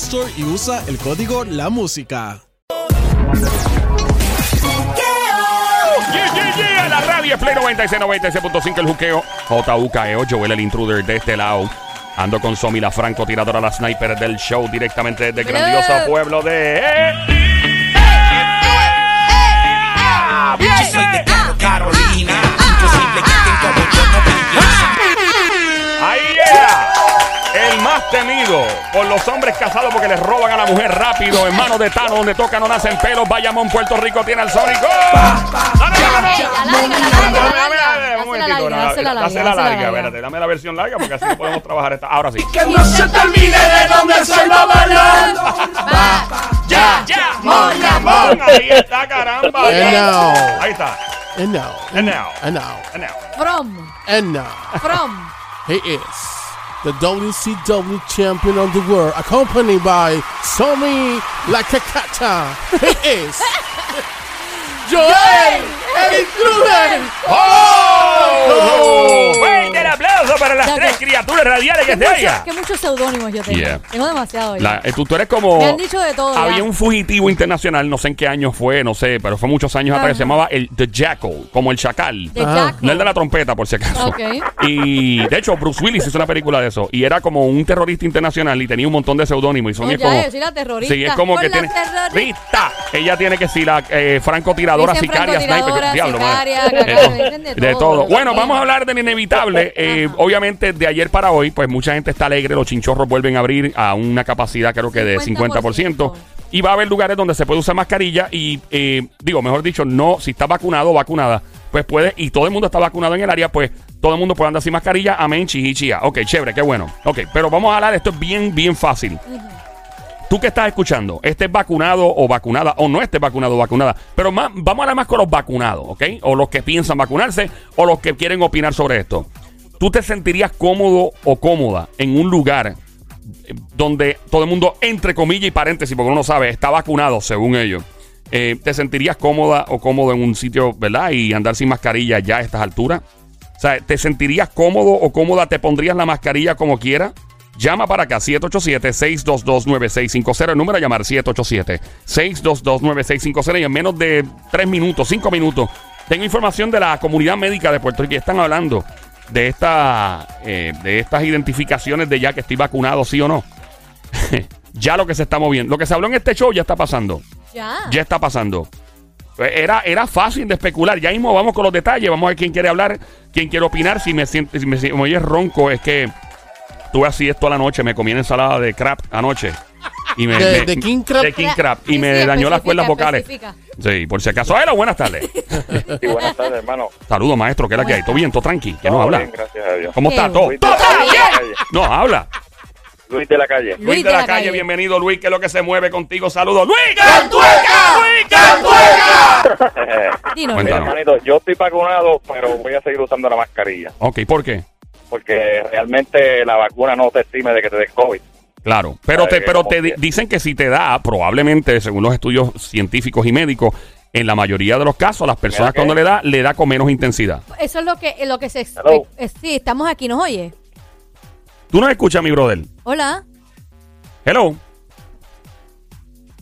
Store y usa el código La Música. Yeah, yeah, yeah, la radio es Play 96, 96.5 el juqueo. JUKEO, Joel el intruder de este lado. Ando con Somi, la franco tiradora, la sniper del show, directamente desde el grandioso pueblo de... ¡Ah! Yo soy de Carolina, imposible que estén más temido por los hombres casados porque les roban a la mujer rápido. En manos de Tano, donde toca no nacen pelos. Bayamón, Puerto Rico tiene al Sónico. Dale, Dásela larga, espérate, dame la versión larga porque así podemos trabajar esta. Ahora sí. Que no se te olvide de dónde soy bailando. ¡Ya, ya! ¡Mon, amor! Ahí está, caramba. Ahí está. and now, And now. and now, And now. From. and now, From. he is the WCW champion of the world, accompanied by Somi Lakakata. He is Joel el Intruder. ¡Oh! ¡Fuerte el aplauso para las Ya tres que- criaturas radiales que Que, se mucho- oiga! que muchos seudónimos yo tengo. Yeah. Tengo demasiado. ya. La- eh, tú, tú eres como. Me han dicho de todo. Había ya. un fugitivo internacional, no sé en qué año fue, no sé, pero fue muchos años atrás, que se Ajá. llamaba el The Jackal, como el chacal. De Ajá. Jack. No el de la trompeta, por si acaso. Ok. Y de hecho, Bruce Willis hizo una película de eso. Y era como un terrorista internacional y tenía un montón de seudónimos. Y son No, es ya, como. yo soy la terrorista. Sí, es como Con que la tiene. terrorista. Ella tiene que ser la eh, Dicen sicaria, sniper. francotiradora, Diablo, madre. sicaria, De todo. dicen de De todo, todo. lo que Bueno, vamos a hablar del inevitable. Eh, obviamente, de ayer para hoy, pues mucha gente está alegre. Los chinchorros vuelven a abrir a una capacidad, creo que de 50%. 50%. Y va a haber lugares donde se puede usar mascarilla. Y eh, digo, mejor dicho, no, si está vacunado o vacunada, pues puede. Y todo el mundo está vacunado en el área, pues todo el mundo puede andar sin mascarilla. Amén, chihichia. Ok, chévere, qué bueno. Ok, pero vamos a hablar, esto es bien, bien fácil. Tú que estás escuchando, estés vacunado o vacunada, o no estés vacunado o vacunada, pero más, vamos a hablar más con los vacunados, ¿ok? O los que piensan vacunarse, o los que quieren opinar sobre esto. ¿Tú te sentirías cómodo o cómoda en un lugar eh, donde todo el mundo, entre comillas y paréntesis, porque uno no sabe, está vacunado, según ellos? Eh, ¿Te sentirías cómoda o cómodo en un sitio, verdad? Y andar sin mascarilla ya a estas alturas. O sea, ¿te sentirías cómodo o cómoda? ¿Te pondrías la mascarilla como quiera? Llama para acá, 787-622-9650. El número a llamar, 787-622-9650. Y en menos de 3 minutos, 5 minutos, tengo información de la comunidad médica de Puerto Rico. Están hablando de, esta, eh, de estas identificaciones de ya que estoy vacunado, sí o no. ya lo que se está moviendo. Lo que se habló en este show ya está pasando. Ya. Ya está pasando. Era, era fácil de especular. Ya mismo vamos con los detalles. Vamos a ver quién quiere hablar, quién quiere opinar. Si me siento, si me, si me oyes ronco, es que tuve así esto a la noche. Me comí una ensalada de crab anoche. Y me, De- me- de king crab. de king crab. Y Sí, me sí, dañó las especifica, cuerdas vocales. especifica. Sí, por si acaso. Hola, buenas tardes. Sí, buenas tardes, hermano. Saludos, maestro. ¿Qué es la que hay? ¿Todo bien? ¿Todo tranqui? ¿Quién nos Todo habla? bien, gracias a Dios. ¿Cómo Qué está? ¿Todo? Luis de ¿Todo la calle, bien? No, habla. Luis de la calle. Luis, de la, calle. bienvenido Luis, que es lo que se mueve contigo. Saludos. Luis, ¡Cantueca! Luis, Cantueca. Cuéntanos. Mira, hermanito, yo estoy vacunado, pero voy a seguir usando la mascarilla. Ok, ¿por qué? Porque realmente la vacuna no te exime de que te des COVID. Claro, pero te, pero te di- dicen que si te da, probablemente, según los estudios científicos y médicos, en la mayoría de los casos, a las personas cuando le da, le da con menos intensidad. Eso es lo que, lo que se. Hello. eh, sí, estamos aquí, ¿nos oye? ¿Tú no escuchas, mi brother? Hola. Hello.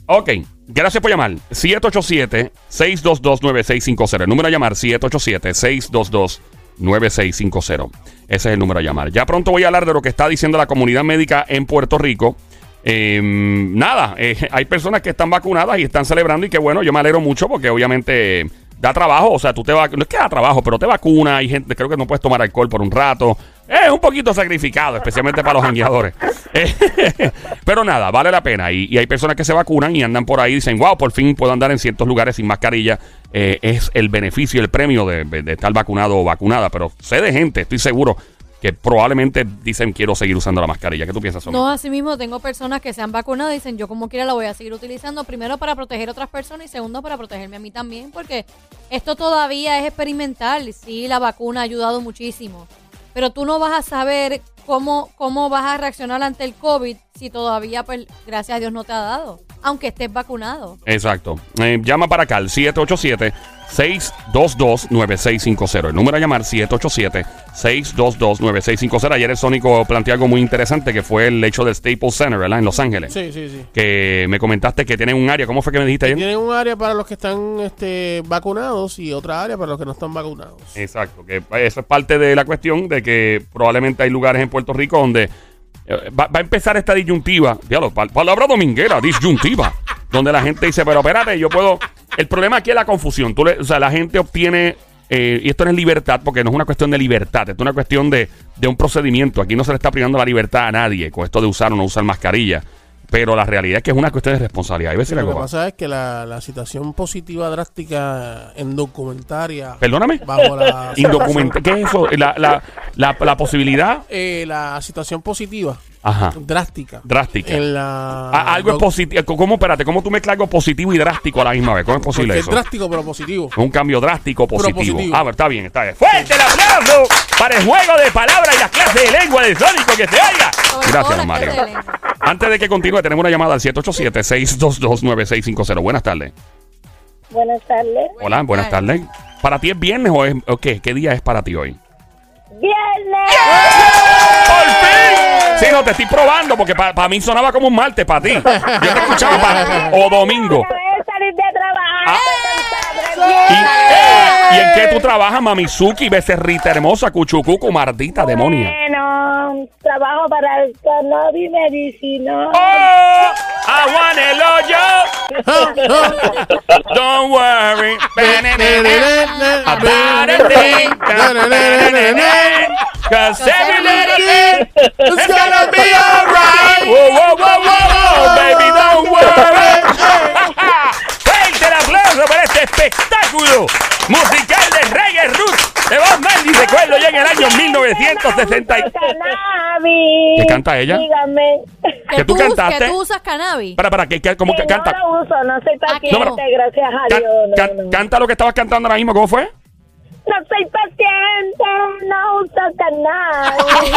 Ok, gracias por llamar. 787-622-9650. El número a llamar, 9650. Ese es el número a llamar. Ya pronto voy a hablar de lo que está diciendo la comunidad médica en Puerto Rico. Eh, nada, eh, hay personas que están vacunadas y están celebrando y que bueno, yo me alegro mucho porque obviamente da trabajo, o sea, tú te vacunas, no es que da trabajo, pero te vacuna, hay gente, creo que no puedes tomar alcohol por un rato, es un poquito sacrificado, especialmente para los jangueadores. Pero nada, vale la pena y, y hay personas que se vacunan y andan por ahí y dicen, wow, por fin puedo andar en ciertos lugares sin mascarilla, Eh, es el beneficio, el premio de, estar vacunado o vacunada, pero sé de gente, estoy seguro. Que probablemente dicen quiero seguir usando la mascarilla. ¿Qué tú piensas? No, así mismo tengo personas que se han vacunado y dicen yo como quiera la voy a seguir utilizando, primero para proteger a otras personas y segundo para protegerme a mí también, porque esto todavía es experimental. Sí, la vacuna ha ayudado muchísimo, pero tú no vas a saber cómo, cómo vas a reaccionar ante el COVID si todavía, pues, gracias a Dios no te ha dado, aunque estés vacunado. Exacto. Eh, llama para acá al 787-622-9650. El número a llamar 787-622-9650. Ayer el Sónico planteó algo muy interesante que fue el hecho del Staples Center, ¿verdad? En Los Ángeles. Sí, sí, sí. Que me comentaste que tienen un área. ¿Cómo fue que me dijiste ayer? Tienen un área para los que están este, vacunados y otra área para los que no están vacunados. Exacto, que eso es parte de la cuestión de que probablemente hay lugares en Puerto Rico donde eh, va, va a empezar esta disyuntiva, diablo, pal- palabra dominguera, disyuntiva, donde la gente dice, pero espérate, yo puedo... El problema aquí es la confusión, Tú le- o sea, la gente obtiene, eh, y esto no es libertad, porque no es una cuestión de libertad, es una cuestión de, de un procedimiento, aquí no se le está privando la libertad a nadie con esto de usar o no usar mascarilla, pero la realidad es que es una cuestión de responsabilidad. Hay veces Lo que pasa es que la, la situación positiva drástica en documentaria Perdóname, bajo la ¿qué es eso? La, la, la, la posibilidad... eh, la situación positiva Ajá. drástica Drástica. en la Ah, algo es positivo. ¿Cómo, espérate, cómo tú mezclas algo positivo y drástico a la misma vez? ¿Cómo es posible porque eso? es drástico pero positivo Un cambio drástico positivo. positivo. Ah, pero está bien, está bien. ¡Fuerte el aplauso para el juego de palabras y las clases de lengua del Sónico que se oiga! Sobre todo Gracias, las Mario. clases de lengua. Antes de que continúe, tenemos una llamada al 787-622-9650. Buenas tardes. Buenas tardes. Hola, buenas tardes. ¿Para ti es viernes o es o qué? ¿Qué día es para ti hoy? ¡Viernes! ¡Por fin! Sí, no, te estoy probando porque para mí sonaba como un martes para ti. Yo te escuchaba pa- o domingo. Acabé de salir de trabajar. Ah. ¿Y, eh, ¿y en qué tú trabajas, Mamizuki, becerrita hermosa, cuchucucu, mardita, demonia? Bueno, trabajo para el cannabis medicinal. ¡Oh! I want el hoyo. Don't worry. About a thing. Cause every little thing is gonna be alright. Whoa, whoa, whoa, whoa, whoa, baby, don't worry. Fuerte el aplauso para este espectáculo musical de reggae roots de Bob Marley. Recuerdo ya en el año 1960. y- Cannabis. ¿Qué canta ella? Dígame. ¿Que tú cantaste? Que tú usas cannabis. Para, para, que, que- ¿cómo que canta? No lo uso, no soy paciente, No, pero- gracias a Can- Dios. no, can- no. Canta lo que estabas cantando ahora mismo, ¿cómo fue? No soy paciente, no uso cannabis.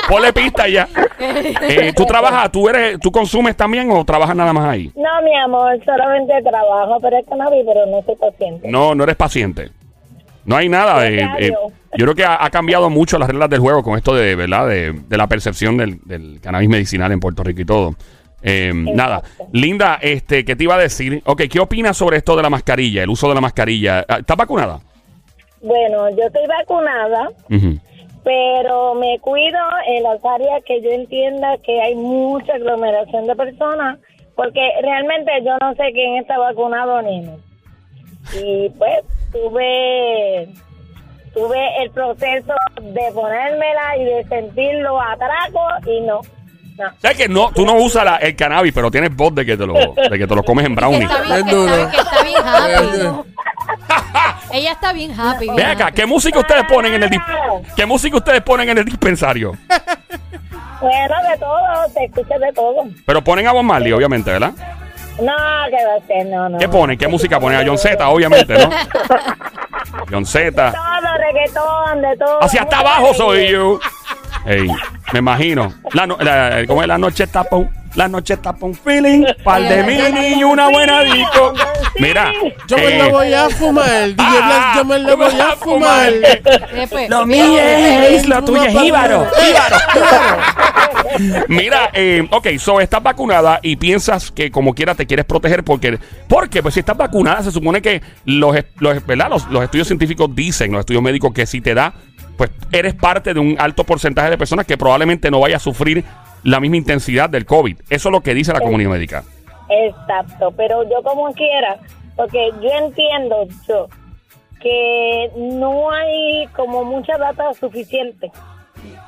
Ponle pista ya. Eh, ¿Tú trabajas, tú eres, tú consumes también o trabajas nada más ahí? no, mi amor, solamente trabajo para el cannabis, pero no soy paciente. No, no eres paciente. No hay nada. eh, eh, yo creo que ha, ha cambiado mucho las reglas del juego con esto de, ¿verdad? De, de la percepción del, del cannabis medicinal en Puerto Rico y todo. Eh, nada, Linda, este, ¿qué te iba a decir? Ok, ¿qué opinas sobre esto de la mascarilla, el uso de la mascarilla? Ah, ¿Estás vacunada? Bueno, yo estoy vacunada. Pero me cuido en las áreas que yo entienda que hay mucha aglomeración de personas, porque realmente yo no sé quién está vacunado ni no. Y pues tuve tuve el proceso de ponérmela y de sentir los atracos y no. no. ¿Sabes que no, tú no usas la- el cannabis, pero tienes voz de que te lo, de que te lo comes en brownie? está bien, Es que está, duro. bien- que está bien happy. Ella está bien happy. Ven acá. ¿qué música ustedes ponen en el ¿Qué música ustedes ponen en el dispensario? Bueno, de todo, te escuchas de todo. Pero ponen a Bob Marley, obviamente, ¿verdad? No, que va a ser, no, no. ¿Qué ponen? ¿Qué música ponen? A John Z, obviamente, ¿no? John Z. Todo, reggaetón, de todo. Hacia hasta abajo soy yo. Ey, me imagino. La, no- la- ¿Cómo es la noche tapón? La noche tapón feeling. Par de mini y una buena disco. Mira. Yo me eh, la voy a fumar. DJ Black, yo me la voy a fumar. Después- Lo mío es, lo tuyo es jíbaro. Jíbaro. Mira, eh, ok, so estás vacunada y piensas que como quiera te quieres proteger porque, porque pues si estás vacunada se supone que los, los, ¿verdad? los, los estudios científicos dicen, los estudios médicos que si te da, pues eres parte de un alto porcentaje de personas que probablemente no vaya a sufrir la misma intensidad del COVID. Eso es lo que dice la comunidad médica. Exacto, pero yo como quiera, porque yo entiendo yo que no hay como mucha data suficiente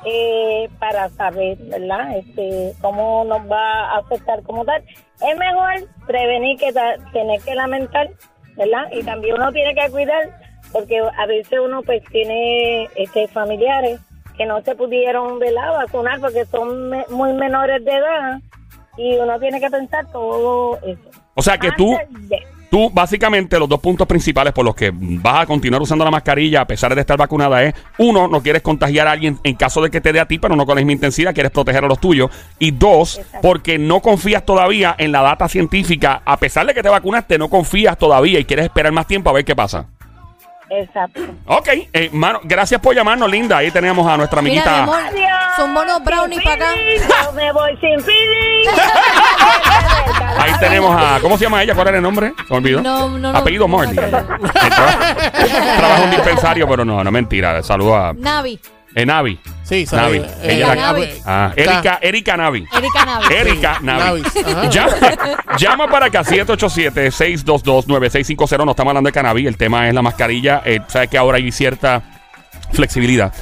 eh, para saber, ¿verdad? Este, cómo nos va a afectar como tal. Es mejor prevenir que tener que lamentar, ¿verdad? Y también uno tiene que cuidar, porque a veces uno pues tiene este familiares que no se pudieron ¿verdad? vacunar porque son me- muy menores de edad y uno tiene que pensar todo eso. O sea que tú, Antes de- tú básicamente los dos puntos principales por los que vas a continuar usando la mascarilla a pesar de estar vacunada es, uno, no quieres contagiar a alguien en caso de que te dé a ti, pero no con la misma intensidad, quieres proteger a los tuyos. Y dos, Exacto. porque no confías todavía en la data científica, a pesar de que te vacunaste, no confías todavía y quieres esperar más tiempo a ver qué pasa. Exacto. Ok, eh, mano, gracias por llamarnos, Linda. Ahí tenemos a nuestra Mira, mi amiguita. amor, Adiós. son monos brownies para acá. Yo me voy sin feeling. Ahí tenemos a. ¿Cómo se llama ella? ¿Cuál era el nombre? Se me olvidó. No, no, no. Apellido no Marley. Trabaja en un dispensario, pero no, no mentira. Saludos a Navi. Eh, Navi. Sí, Navi. sabe. Ella la- Navi. Ah, Erika, Erika Navi. Erika Navi. Erika Navi. Ajá. Llama, llama para acá 787-622-9650. No estamos hablando de cannabis. El tema es la mascarilla. Eh, Sabes que ahora hay cierta flexibilidad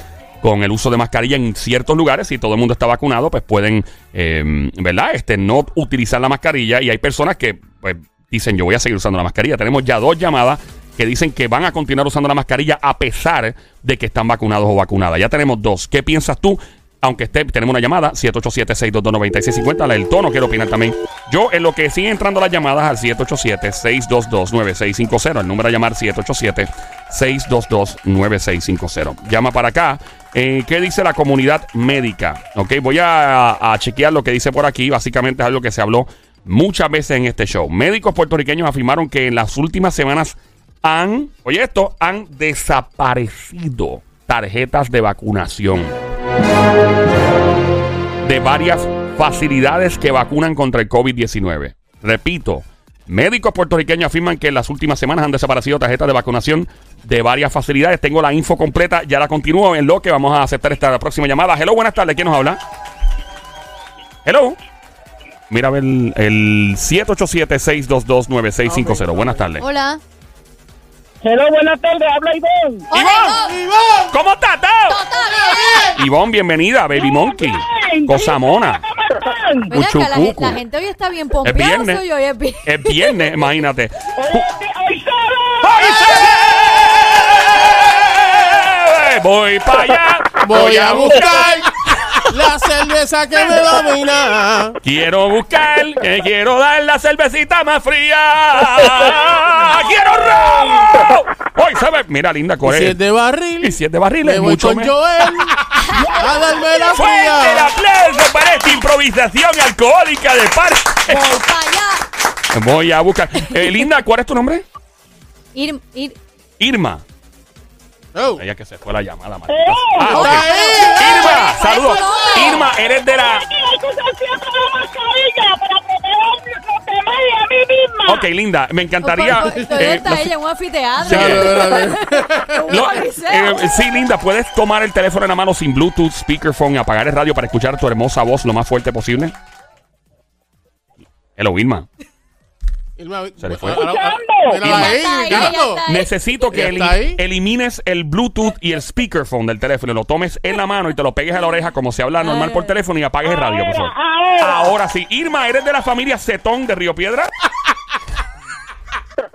con el uso de mascarilla en ciertos lugares. Si todo el mundo está vacunado, pues pueden, eh, ¿verdad? Este, no utilizar la mascarilla. Y hay personas que pues, dicen, yo voy a seguir usando la mascarilla. Tenemos ya dos llamadas que dicen que van a continuar usando la mascarilla a pesar de que están vacunados o vacunadas. Ya tenemos dos. ¿Qué piensas tú? Aunque esté, tenemos una llamada, 787-622-9650. La del tono, quiero opinar también. Yo, en lo que siguen entrando las llamadas al 787-622-9650. El número a llamar 787-622-9650. Llama para acá. Eh, ¿Qué dice la comunidad médica? Ok, voy a, a chequear lo que dice por aquí. Básicamente es algo que se habló muchas veces en este show. Médicos puertorriqueños afirmaron que en las últimas semanas han, oye esto, han desaparecido tarjetas de vacunación de varias facilidades que vacunan contra el COVID-19. Repito, médicos puertorriqueños afirman que en las últimas semanas han desaparecido tarjetas de vacunación de varias facilidades. Tengo la info completa, ya la continúo en lo que vamos a aceptar esta próxima llamada. Hello, buenas tardes, ¿quién nos habla? Hello. Mira a ver el, el 787-622-9650. Buenas tardes. Hola. Hello, buenas tardes. Habla Ivonne. Hola, Ivonne, ¿cómo estás, Tao? Ivonne. Ivonne, bienvenida, Baby Monkey. Cosa mona. Ven acá, la, la gente hoy está bien Es pompeada. viernes. soy hoy es viernes. Es viernes, imagínate. ¡Hoy solo! ¡Ay, se- Voy para allá. Voy a buscar la cerveza que me domina. Quiero buscar, que quiero dar la cervecita más fría. ¡Quiero robo! Hoy se ve. Mira, linda, Y Corea. si es de barril, Y si es de barril, me es voy mucho con Joel a darme la Fuerte el fría. aplauso para esta improvisación alcohólica de parte. Voy para allá. Voy a buscar. Eh, linda, ¿cuál es tu nombre? Ir, ir. Irma. Oh. Ella que se fue la llamada, maldita. Ah, ok. Está ahí. Irma, ¿Cuál es saludos. Irma, eres de la. Ok, linda, me encantaría. ¿Dónde eh, eh, sí, linda, puedes tomar el teléfono en la mano sin Bluetooth, speakerphone y apagar el radio para escuchar tu hermosa voz lo más fuerte posible. Hello, Irma. Irma, Se le fue. Necesito que elimines el Bluetooth y el speakerphone del teléfono. Lo tomes en la mano y te lo pegues a la oreja como se habla normal por teléfono y apagues el radio, por favor. Ahora, sí. Irma, ¿eres de la familia Cetón de Río Piedra?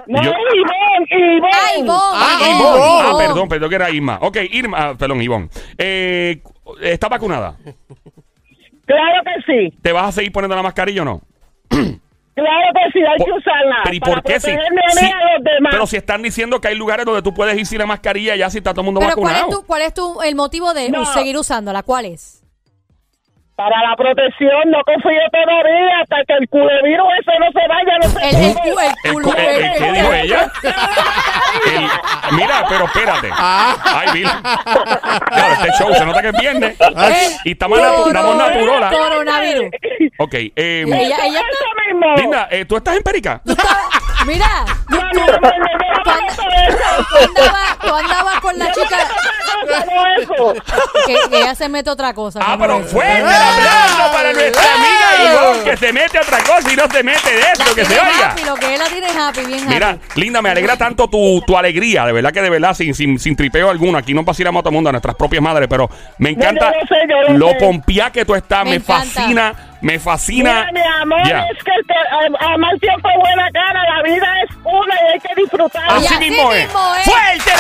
No, Yo- Ivonne, Ivonne. Ah, Ivonne. Ah, Ivonne. Ivonne. Ah, perdón, perdón que era Irma. Ok, Irma, ah, perdón, Ivonne. Eh, ¿Está vacunada? Claro que sí. ¿Te vas a seguir poniendo la mascarilla o no? Claro que sí, hay Por- que usarla. Pero ¿y para por qué si, a los demás. Pero si están diciendo que hay lugares donde tú puedes ir sin la mascarilla ya si está todo el mundo Pero ¿cuál vacunado. es, tu, ¿cuál es tu, el motivo de No. seguir usándola? ¿Cuál es? Para la protección, no confío todavía hasta que el culevirus ese no se vaya. No se El, el, cu- el El culo. cu- el- el- ¿Qué dijo ella? El- mira, pero espérate. Ah. Ay, Bill. Claro, este show se nota que es viernes. Ay. Y estamos natu- estamos naturola. Ay, virus. Ok, eh, Ella, ella está- Eso mismo. Linda, eh, ¿tú estás en Perica? Mira, No, no, no, no, no, no, tú, and- no, tú andabas, con la chica no, que, que ella se mete otra cosa. Ah, pero que- fuerte el aplauso para nuestra amiga Ivonne, que se mete otra cosa y no se mete de La esto, que se oiga. happy, lo que él la tiene happy, bien happy. Mira, Linda, me alegra tanto tu, tu alegría, de verdad que de verdad, sin, sin, sin tripeo alguno. Aquí no vacilamos a todo el mundo, a nuestras propias madres, pero me encanta yo lo sé, yo lo pompía que tú estás, me, Me encanta. fascina, me fascina. Mira, mi amor, Ya. es que el que a, a mal tiempo buena cara, la vida es una y hay que disfrutarla. Así así mismo es. mismo es. Fuerte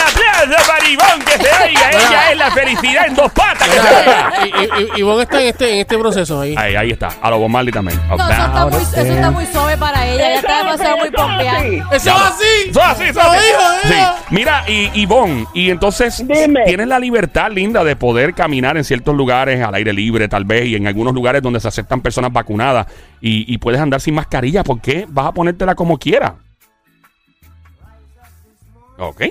para Ivonne, que se oiga. Ella es la felicidad en dos patas. Que se oiga. Y, y, y Ivonne está en este, en este proceso ahí. Ahí, ahí está. A lo Bob Marley también. No, eso está, muy, eso está muy suave para ella. Ella está Eso, demasiado muy pompeada. ¡Eso es así! Eso así, eso así. Sí. Mira, y Ivonne, y entonces Dime. tienes la libertad, linda, de poder caminar en ciertos lugares al aire libre, tal vez, y en algunos lugares donde se aceptan personas vacunadas, y, y puedes andar sin mascarilla. ¿Por qué vas a ponértela como quieras? Ok.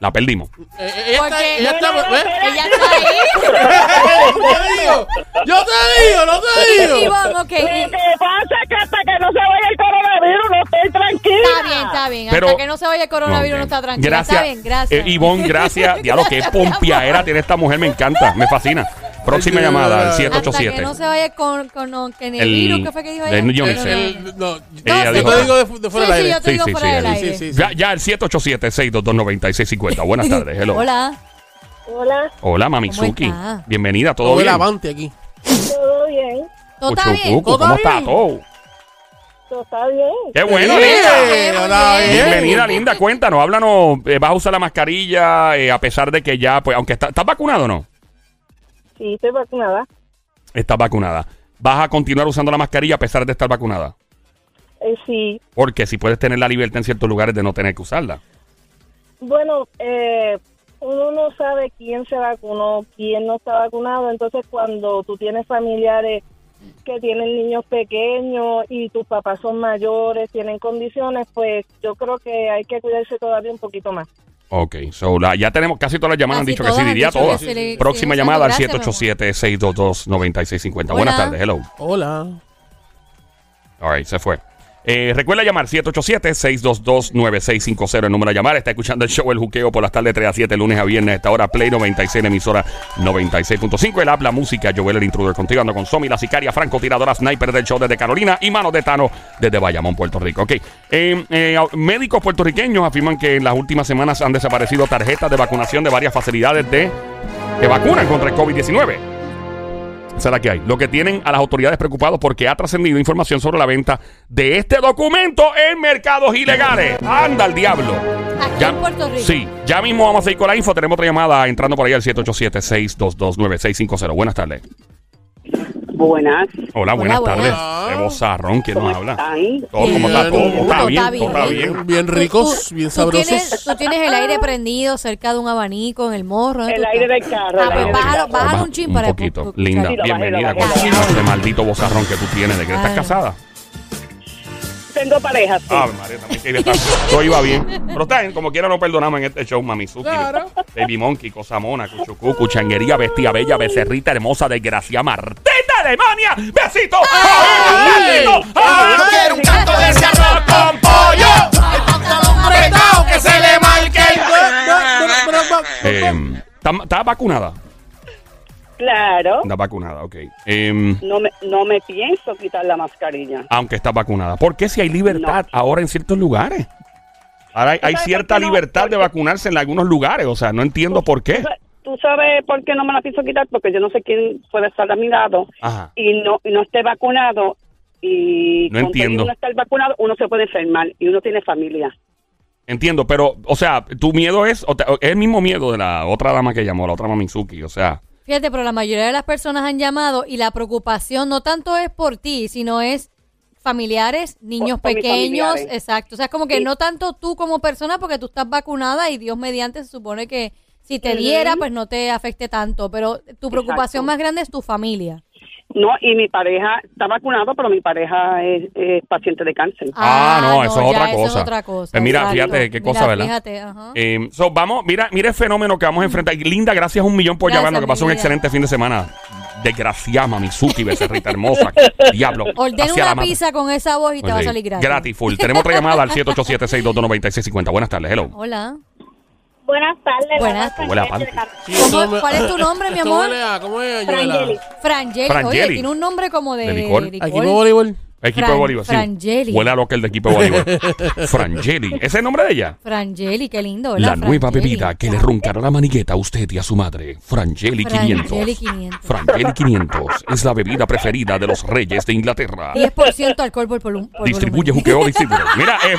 La perdimos. Eh, eh, ella está, Porque- ella está, No, no, no, Ella está ahí. Yo te digo, yo te digo, no te digo. Ivonne, ok. Lo que pasa es que hasta que no se vaya el coronavirus no estoy tranquila. Está bien, está bien. Pero- Hasta que no se vaya el coronavirus Ok. no está tranquila. Gracias. Está bien, gracias. Eh, Ivonne, gracias. Diablo, qué pompiaera tiene esta mujer, me encanta, me fascina. Próxima llamada, al Dios. Hasta 787. que no se vaya con, con, con, el, El- virus, ¿qué fue que dijo ella? el- El- sé. el- no, Ella yo te digo de, fu- de fuera Sí, del sí, aire. yo te digo Sí, sí, fuera sí, del sí, aire. sí, sí. Ya, ya el 787-622-9650. Buenas tardes, hello. Hola. Hola, Hola, Mamizuki. Bienvenida, ¿todo Todo el bien? avante aquí. todo bien, ¿Todo está bien? Cuchucucu, ¿Todo ¿Cómo está todo? todo está bien. ¡Qué bueno, Sí, linda! hola, bien. Bienvenida, linda. Cuéntanos, háblanos. eh, ¿Vas a usar la mascarilla eh, a pesar de que ya, pues, aunque está- estás vacunado o no? Sí, estoy vacunada. Estás vacunada. ¿Vas a continuar usando la mascarilla a pesar de estar vacunada? Eh, sí, Porque si puedes tener la libertad en ciertos lugares de no tener que usarla. bueno, eh, uno no sabe quién se vacunó, quién no está vacunado. Entonces, cuando tú tienes familiares que tienen niños pequeños y tus papás son mayores, tienen condiciones, pues yo creo que hay que cuidarse todavía un poquito más. Ok, so la- ya tenemos casi todas las llamadas han dicho que sí, han diría dicho que todas. se le- Próxima llamada al. Gracias, 787-622-9650. Buenas Hola. tardes, hello. Hola. All right, se fue. Eh, recuerda llamar 787-622-9650. El número a llamar. Está escuchando el show El Juqueo por las tardes 3 a 7, lunes a viernes. Esta hora Play 96, la emisora 96.5. El habla música. Joel el intruder. Contigo ando con Somi, la sicaria, Franco, tiradora, sniper del show desde Carolina y Mano de Tano desde Bayamón, Puerto Rico. Ok. Eh, eh, médicos puertorriqueños afirman que en las últimas semanas han desaparecido tarjetas de vacunación de varias facilidades de que vacunan contra el COVID-19. Esa es la que hay. Lo que tienen a las autoridades preocupados porque ha trascendido información sobre la venta de este documento en mercados ilegales. Anda al diablo. Aquí en Puerto Rico. Sí, ya mismo vamos a ir con la info. Tenemos otra llamada entrando por ahí al 787-622-9650. Buenas tardes. Buenas, Hola, buenas Hola, tardes. buenas. De vozarrón, ¿quién nos ¿cómo habla? están? Todo, ¿cómo está todo? Bien. Todo está bien, todo está bien. bien. Ricos, tú- bien tú sabrosos. tienes, tú tienes el aire prendido cerca de un abanico en el morro. ¿dónde El tú aire estás? del carro, Ah, pues del bájalo, carro. bájalo un chin para poquito. Linda, Sí, lo bajé, lo bienvenida. bajé. Cuéntanos ese maldito vozarrón que tú tienes. ¿De que estás Ay. casada? Tengo pareja, sí. Ave María, también quería estar. Todo iba bien. Pero está bien, como quiera no perdonamos en este show, Mamizuki. Claro. Baby Monkey, Cosa Mona, Cuchucu, Cuchanguería, Bestia Bella, Becerrita Hermosa, Desgracia, Martita, Alemania. ¡Besito! ¡Ay, besito! ¡Ay! Yo quiero un canto de ese arroz con pollo. El pantalón apretado que se le marque el Eh, ¿Estás estás vacunada? Claro, Estás vacunada, ok. Em, no me, no me pienso quitar la mascarilla. aunque estás vacunada. ¿Por qué si hay libertad ahora en ciertos lugares? Ahora hay, cierta no? libertad de vacunarse en algunos lugares. O sea, no entiendo por qué. ¿Tú sa- ¿Tú sabes por qué no me la pienso quitar? Porque yo no sé quién puede estar a mi lado Ajá. y no, y no esté vacunado. Y No entiendo. uno estar vacunado, uno se puede enfermar y uno tiene familia. Entiendo, pero, o sea, tu miedo es, o te- es el mismo miedo de la otra dama que llamó, la otra Mamizuki, o sea, Fíjate, pero la mayoría de las personas han llamado y la preocupación no tanto es por ti, sino es familiares, niños Por- por mis pequeños, familiares. exacto. O sea, es como que Sí. no tanto tú como persona porque tú estás vacunada y Dios mediante se supone que si te diera, pues no te afecte tanto, pero tu preocupación Exacto. más grande es tu familia. No, y mi pareja está vacunado, pero mi pareja es, es paciente de cáncer. Ah, no, eso es otra eso cosa. otra cosa. Pues mira, exacto. fíjate qué cosa, Mira, ¿verdad? Fíjate, ajá. eh, so, vamos, mira, mira el fenómeno que vamos a enfrentar. Y Linda, gracias un millón por llamarnos, que pasó un excelente fin de semana. Desgraciada, Mamizuki, becerrita hermosa. Diablo. Ordena la una pizza con esa voz y te Pues va a salir gratis. Gratis, full. Tenemos otra llamada al 787-622-9650. Buenas tardes, hello. Hola. Buenas tardes. Buenas. A pan. ¿Cómo- cuál es tu nombre, mi amor? ¿Cómo es, Frangeli. Frangeli. Frangeli. Oye, tiene un nombre como de, De licor. licor. Equipo de voleibol. Equipo Fran- de Bolívar, sí. Frangeli. Huele a lo que el de equipo de Bolívar. Frangeli. ¿Ese es el nombre de ella? Frangeli, qué lindo, ¿verdad? La nueva Frangeli. bebida que le roncará la maniqueta a usted y a su madre. Frangeli 500. Frangeli 500. Frangeli 500 es la bebida preferida de los reyes de Inglaterra. 10% alcohol por, por Distribuye. Juqueo Distribuidor. Mira, eh,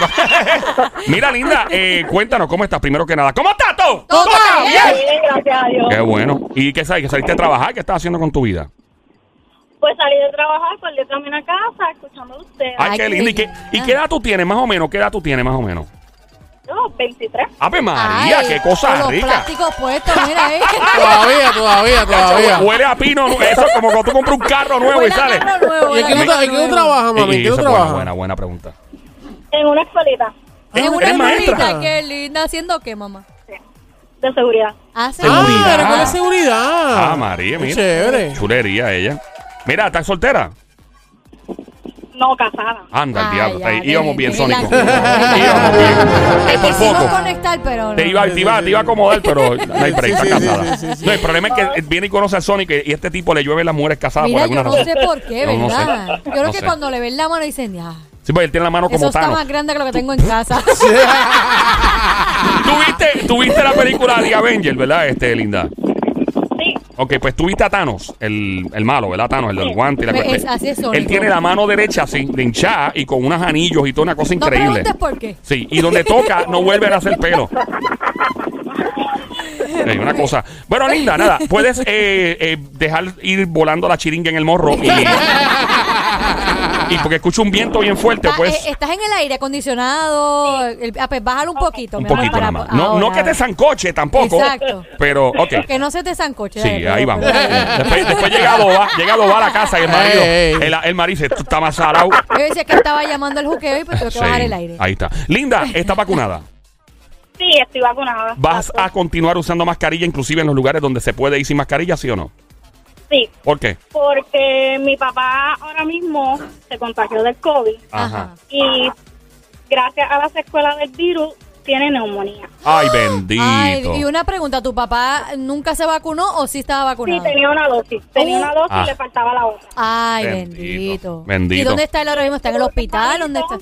mira, linda, eh, cuéntanos cómo estás primero que nada. ¿Cómo estás tú? Todo bien. Bien, gracias a Dios. Qué bueno. ¿Y qué sabes? ¿Que saliste a trabajar? ¿Qué estás haciendo con tu vida? Pues salí de trabajar, pues de camino a casa, escuchando a usted. Ay, qué qué lindo. ¿Y qué, linda. ¿Y qué edad tú tienes, más o menos? ¿Qué edad tú tienes, más o menos? Yo, 23. Ave María, Ay, qué cosa con los rica. plásticos puestos, mira, eh. Todavía, todavía, todavía. Huele a pino. Eso como cuando tú compras un carro nuevo y sale. carro nuevo, ¿Y en qué huele tú, tra- en qué trabajas, mami? ¿En Y qué tú esa es buena, trabajas? buena, buena pregunta. En una escuelita Es ¿Es una maestra? maestra, qué linda. ¿Haciendo qué, mamá? de seguridad. Hace Ah, Seguridad. eres con la seguridad. Ah, María, Qué mira. Chévere. Chulería ella. Mira, ¿estás soltera? No, casada. Anda, el Ay, diablo. ya, Ahí íbamos bien, Sónico. la- íbamos bien. Eh, por Quisimos poco. conectar, pero no. Te iba, te, iba, te iba a acomodar, pero no hay break, Sí, está sí, casada. sí, sí, sí. No, el problema es que viene y conoce a Sonic y este tipo le llueve las mujeres casadas Mira, por yo alguna no razón. sé por qué, No, no sé. ¿verdad? Yo creo No que sé. cuando le ven la mano dicen, ya, Sí, porque él tiene la mano eso como está Thanos. más grande que lo que tengo en casa. ¿Tuviste, tuviste la película de Avenger, ¿verdad, este, Linda? Ok, pues tuviste a Thanos, el, el malo, ¿verdad? Thanos, el del guante y la Pues cuestión. es- así es Él tiene la mano derecha así, de hinchada y con unos anillos y toda una cosa No increíble. preguntes por qué. Sí, y donde toca no vuelve a hacer pelo. Sí, una cosa. Bueno, linda, nada. Puedes eh, eh, dejar ir volando la chiringa en el morro y. y porque escucho un viento bien fuerte, pues. eh, estás en el aire acondicionado. el- ah, pues bájalo un poquito. un mi amor, poquito para- nada más. No, no ahora. que te zancoche tampoco. Exacto. Pero, ok. Que no se te zancoche. Sí, dale, ahí pero- vamos. Después, después llega Adoba, llega a la casa y el marido, Ey, ey. el, el marido dice, tú estás más salado. Yo decía que estaba llamando al juqueo y pues tuve que Sí, bajar el aire. Ahí está. Linda, ¿está vacunada? sí, estoy vacunada. ¿Vas a continuar usando mascarilla inclusive en los lugares donde se puede ir sin mascarilla, sí o no? Sí, ¿Por qué? porque mi papá ahora mismo se contagió del COVID Ajá. y gracias a las secuelas del virus tiene neumonía. Ay, bendito. Ay, y una pregunta, ¿tu papá nunca se vacunó o sí estaba Sí, vacunado? tenía una dosis. Tenía una dosis Ah. y le faltaba la otra. Ay, Bendito, bendito. bendito. ¿Y dónde está él ahora mismo? ¿Está en el hospital? ¿Dónde está?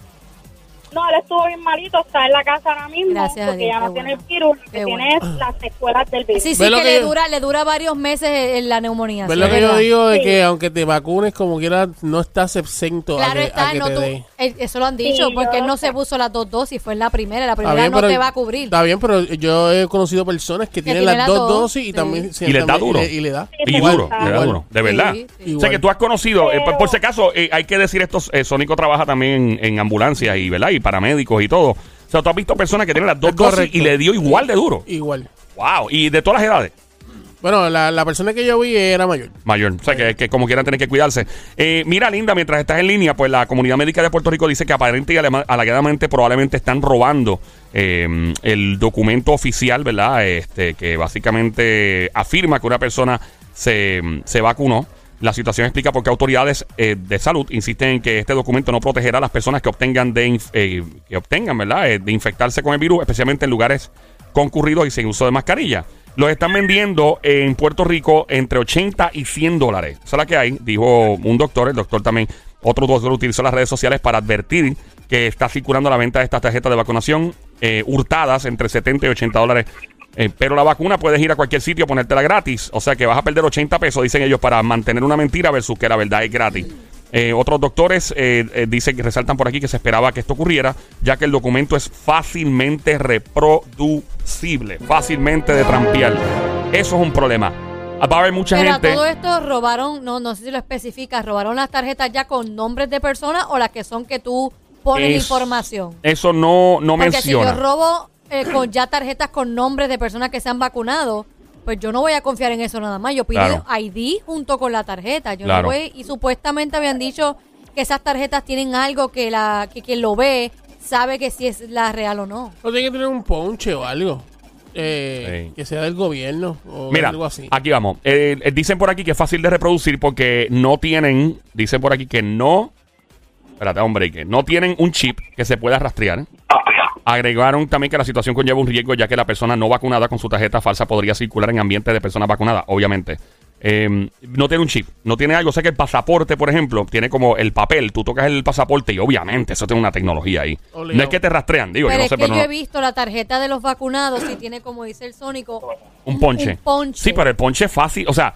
No, él estuvo bien malito, está en la casa ahora mismo Gracias porque Dios, ya no tiene bueno. el virus, lo que tiene es las secuelas del virus. Sí, sí, ¿Ves lo que, que le yo- dura, le dura varios meses en la neumonía. ¿Ves sí, lo es que yo digo? De Sí. que aunque te vacunes como quieras, no estás exento a Claro a está, que no te tú, eh, eso lo han dicho, Sí, porque él no se puso las dos dosis, fue en la primera, la Está primera bien, no pero- te va a cubrir. Está bien, pero yo he conocido personas que tienen tienen las dos dos, dosis y también... Y les da duro. Y le, le da. Y Igual, duro, le da igual. duro, de verdad. O sea que tú has conocido, eh, por, Pero- si acaso, eh, hay que decir esto, eh, Sónico trabaja también en, en ambulancias y, ¿verdad? Paramédicos y todo. O sea, tú has visto personas que tienen las dos dosis y le dio igual de duro. Igual. Wow, y de todas las edades. Bueno, la, la persona que yo vi era mayor. Mayor, o sea que, que como quieran tener que cuidarse. Eh, mira, Linda, mientras estás en línea, pues la comunidad médica de Puerto Rico dice que aparente y alegadamente probablemente están robando eh, el documento oficial, ¿verdad? Este, que básicamente afirma que una persona se, se vacunó. La situación explica por qué autoridades eh, de salud insisten en que este documento no protegerá a las personas que obtengan de eh, que obtengan, ¿verdad? Eh, de infectarse con el virus, especialmente en lugares concurridos y sin uso de mascarilla. Los están vendiendo en Puerto Rico entre 80 y 100 dólares. Esa es la que hay, dijo un doctor. El doctor también, otro doctor utilizó las redes sociales para advertir que está circulando la venta de estas tarjetas de vacunación hurtadas entre 70 y 80 dólares. Eh, pero la vacuna puedes ir a cualquier sitio a ponértela gratis. O sea que vas a perder 80 pesos, dicen ellos, para mantener una mentira versus que la verdad es gratis. Eh, otros doctores eh, eh, dicen que resaltan por aquí que se esperaba que esto ocurriera, ya que el documento es fácilmente reproducible, fácilmente de trampear. Eso es un problema. Va a haber mucha Pero a gente. todo esto robaron, no, no sé si lo especificas, robaron las tarjetas ya con nombres de personas o las que son que tú pones Es- información. Eso no, no Porque menciona. si yo robo eh, con ya tarjetas con nombres de personas que se han vacunado, pues yo no voy a confiar en eso nada más. Yo pido Claro. ID junto con la tarjeta. Yo Claro. no voy, y supuestamente habían dicho que esas tarjetas tienen algo que la que quien lo ve sabe que si es la real o no. O tiene que tener un ponche o algo. eh, Sí. que sea del gobierno o Mira, algo así. aquí vamos. Eh, eh, dicen por aquí que es fácil de reproducir porque no tienen, dicen por aquí que no, espérate, hombre, que no tienen un chip que se pueda rastrear. Agregaron también que la situación conlleva un riesgo ya que la persona no vacunada con su tarjeta falsa podría circular en ambientes de personas vacunadas, obviamente. Eh, no tiene un chip, no tiene algo. Sé que el pasaporte, por ejemplo, tiene como el papel. Tú tocas el pasaporte y obviamente eso tiene una tecnología ahí. Obligado. No es que te rastrean, digo, Pero yo no es sé, que pero yo no. he visto la tarjeta de los vacunados y tiene, como dice el Sónico, Un ponche. Un ponche. Sí, pero el ponche es fácil. O sea,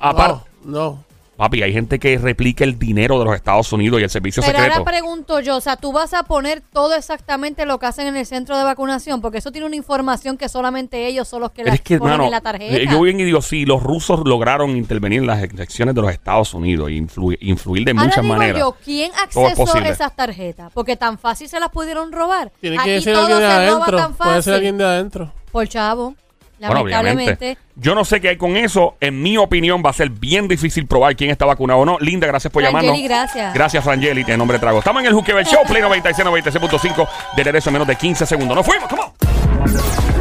aparte. no, no. Papi, hay gente que replica el dinero de los Estados Unidos y el servicio Pero secreto. ahora pregunto yo, o sea, tú vas a poner todo exactamente lo que hacen en el centro de vacunación, porque eso tiene una información que solamente ellos son los que Pero la es que, ponen hermano, en la tarjeta. yo bien y digo, sí, los rusos lograron intervenir en las elecciones de los Estados Unidos e influ- influir de Ahora muchas digo maneras. yo, ¿quién es accesó posible. esas tarjetas? Porque tan fácil se las pudieron robar. Tiene Aquí que ser todo alguien de se roba adentro. tan Puede ser fácil. alguien de adentro. Por chavo, Bueno, lamentablemente. obviamente. Yo no sé qué hay con eso. En mi opinión, va a ser bien difícil probar quién está vacunado o no. Linda, gracias por Frangeli, llamarnos. gracias. Gracias, Frangeli. Tiene nombre de trago. Estamos en el Juquebel Show, Play 96, 96.5, de regreso en menos de 15 segundos. ¡Nos fuimos! ¡Come on!